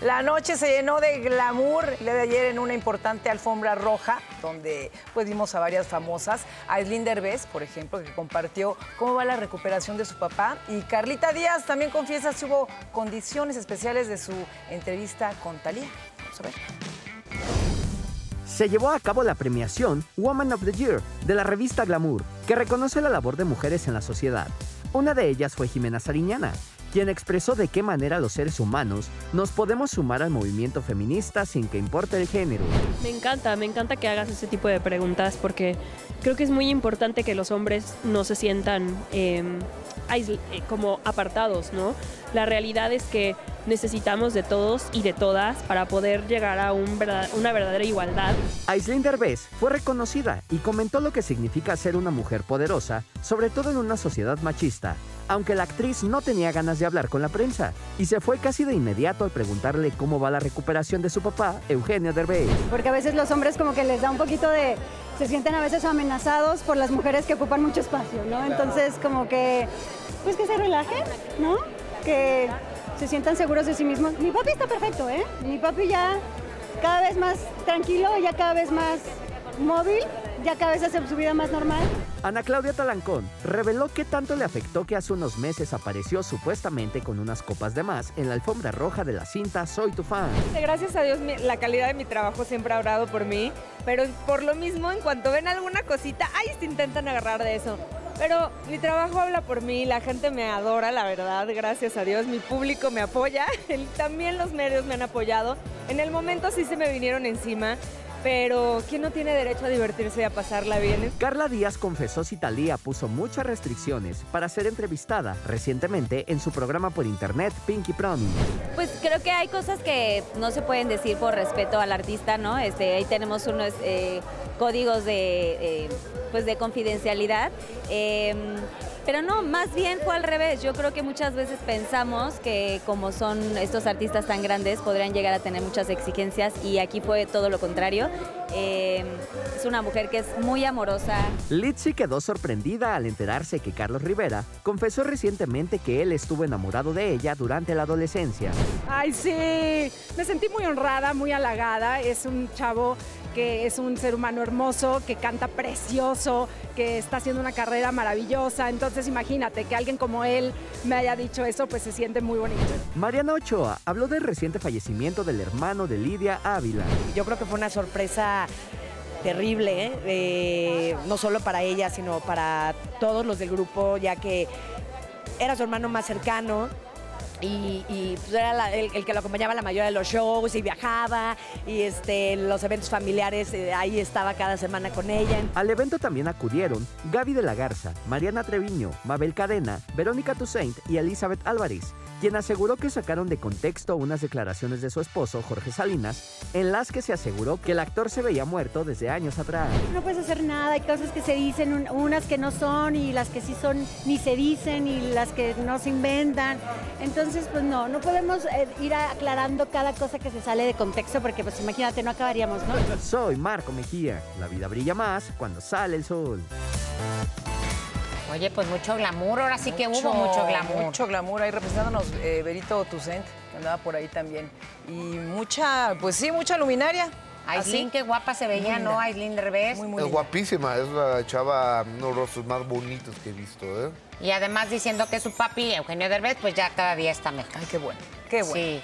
La noche se llenó de glamour día de ayer en una importante alfombra roja, donde pues vimos a varias famosas. Aislinn Derbez, por ejemplo, que compartió cómo va la recuperación de su papá. Y Carlita Díaz también confiesa si hubo condiciones especiales de su entrevista con Talía. Vamos a ver. Se llevó a cabo la premiación Woman of the Year de la revista Glamour, que reconoce la labor de mujeres en la sociedad. Una de ellas fue Jimena Sariñana, quien expresó de qué manera los seres humanos nos podemos sumar al movimiento feminista sin que importe el género. Me encanta, me encanta que hagas ese tipo de preguntas porque creo que es muy importante que los hombres no se sientan eh, como apartados, ¿no? La realidad es que necesitamos de todos y de todas para poder llegar a un verdad, una verdadera igualdad. Aislinn Derbez fue reconocida y comentó lo que significa ser una mujer poderosa, sobre todo en una sociedad machista, aunque la actriz no tenía ganas de hablar con la prensa y se fue casi de inmediato al preguntarle cómo va la recuperación de su papá, Eugenio Derbez. Porque a veces los hombres como que les da un poquito de se sienten a veces amenazados por las mujeres que ocupan mucho espacio, ¿no? Entonces como que pues que se relajen, ¿no? Que se sientan seguros de sí mismos. Mi papi está perfecto, ¿eh? Mi papi ya cada vez más tranquilo, ya cada vez más móvil, ya cada vez hace su vida más normal. Ana Claudia Talancón reveló qué tanto le afectó que hace unos meses apareció supuestamente con unas copas de más en la alfombra roja de la cinta Soy tu fan. Gracias a Dios la calidad de mi trabajo siempre ha orado por mí, pero por lo mismo en cuanto ven alguna cosita, ahí se intentan agarrar de eso. Pero mi trabajo habla por mí, la gente me adora, la verdad, gracias a Dios, mi público me apoya, también los medios me han apoyado. En el momento sí se me vinieron encima, pero ¿quién no tiene derecho a divertirse y a pasarla bien? Carla Díaz confesó si Talía puso muchas restricciones para ser entrevistada recientemente en su programa por internet Pinky Promise. Pues creo que hay cosas que no se pueden decir por respeto al artista, ¿no? Este, ahí tenemos unos eh, códigos de, eh, pues de confidencialidad. Em, pero no, más bien fue al revés. Yo creo que muchas veces pensamos que como son estos artistas tan grandes, podrían llegar a tener muchas exigencias y aquí fue todo lo contrario. Eh, es una mujer que es muy amorosa. Litzy quedó sorprendida al enterarse que Carlos Rivera confesó recientemente que él estuvo enamorado de ella durante la adolescencia. Ay, sí, me sentí muy honrada, muy halagada. Es un chavo que es un ser humano hermoso, que canta precioso, que está haciendo una carrera maravillosa. Entonces imagínate que alguien como él me haya dicho eso, pues se siente muy bonito. Mariana Ochoa habló del reciente fallecimiento del hermano de Lidia Ávila. Yo creo que fue una sorpresa terrible, ¿eh? Eh, no solo para ella, sino para todos los del grupo, ya que era su hermano más cercano, y, pues era el, que lo acompañaba la mayoría de los shows y viajaba y este, los eventos familiares, eh, ahí estaba cada semana con ella. Al evento también acudieron Gaby de la Garza, Mariana Treviño, Mabel Cadena, Verónica Toussaint y Elizabeth Álvarez, quien aseguró que sacaron de contexto unas declaraciones de su esposo, Jorge Salinas, en las que se aseguró que el actor se veía muerto desde años atrás. No puedes hacer nada, hay cosas que se dicen, unas que no son y las que sí son ni se dicen y las que no se inventan. Entonces, pues no, no podemos eh, ir aclarando cada cosa que se sale de contexto porque pues imagínate, no acabaríamos, ¿no? Soy Marco Mejía. La vida brilla más cuando sale el sol. Oye, pues mucho glamour, ahora sí que hubo mucho glamour. Mucho glamour, ahí representándonos eh, Berito Tucent, que andaba por ahí también. Y mucha, pues sí, mucha luminaria. Aislinn, qué guapa se veía, ¿no? Aislinn Derbez. Muy, es guapísima, es la chava, unos rostros más bonitos que he visto, ¿eh? Y además diciendo que su papi, Eugenio Derbez, pues ya cada día está mejor. Ay, qué bueno, qué bueno. Sí.